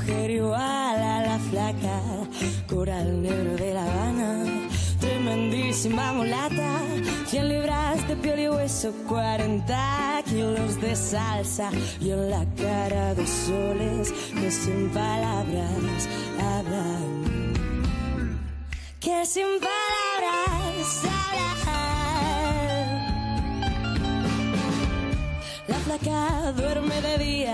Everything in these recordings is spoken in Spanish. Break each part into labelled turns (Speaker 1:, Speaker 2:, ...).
Speaker 1: mujer igual a la flaca, coral negro de La Habana, tremendísima mulata, 100 libras de piel y hueso, 40 kilos de salsa. Y en la cara dos soles que sin palabras hablan, que sin palabras hablan. La flaca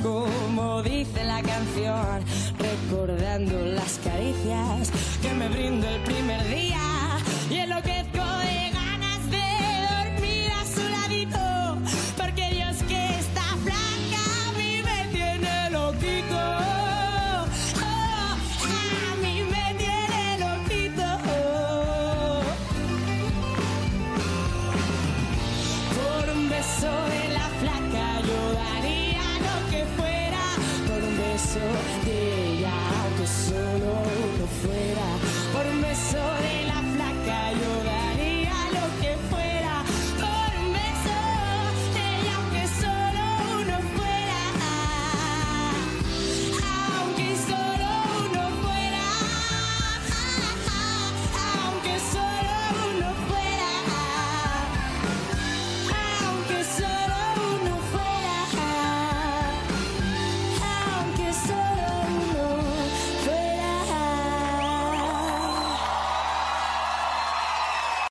Speaker 1: Como dice la canción, recordando las caricias que me primer so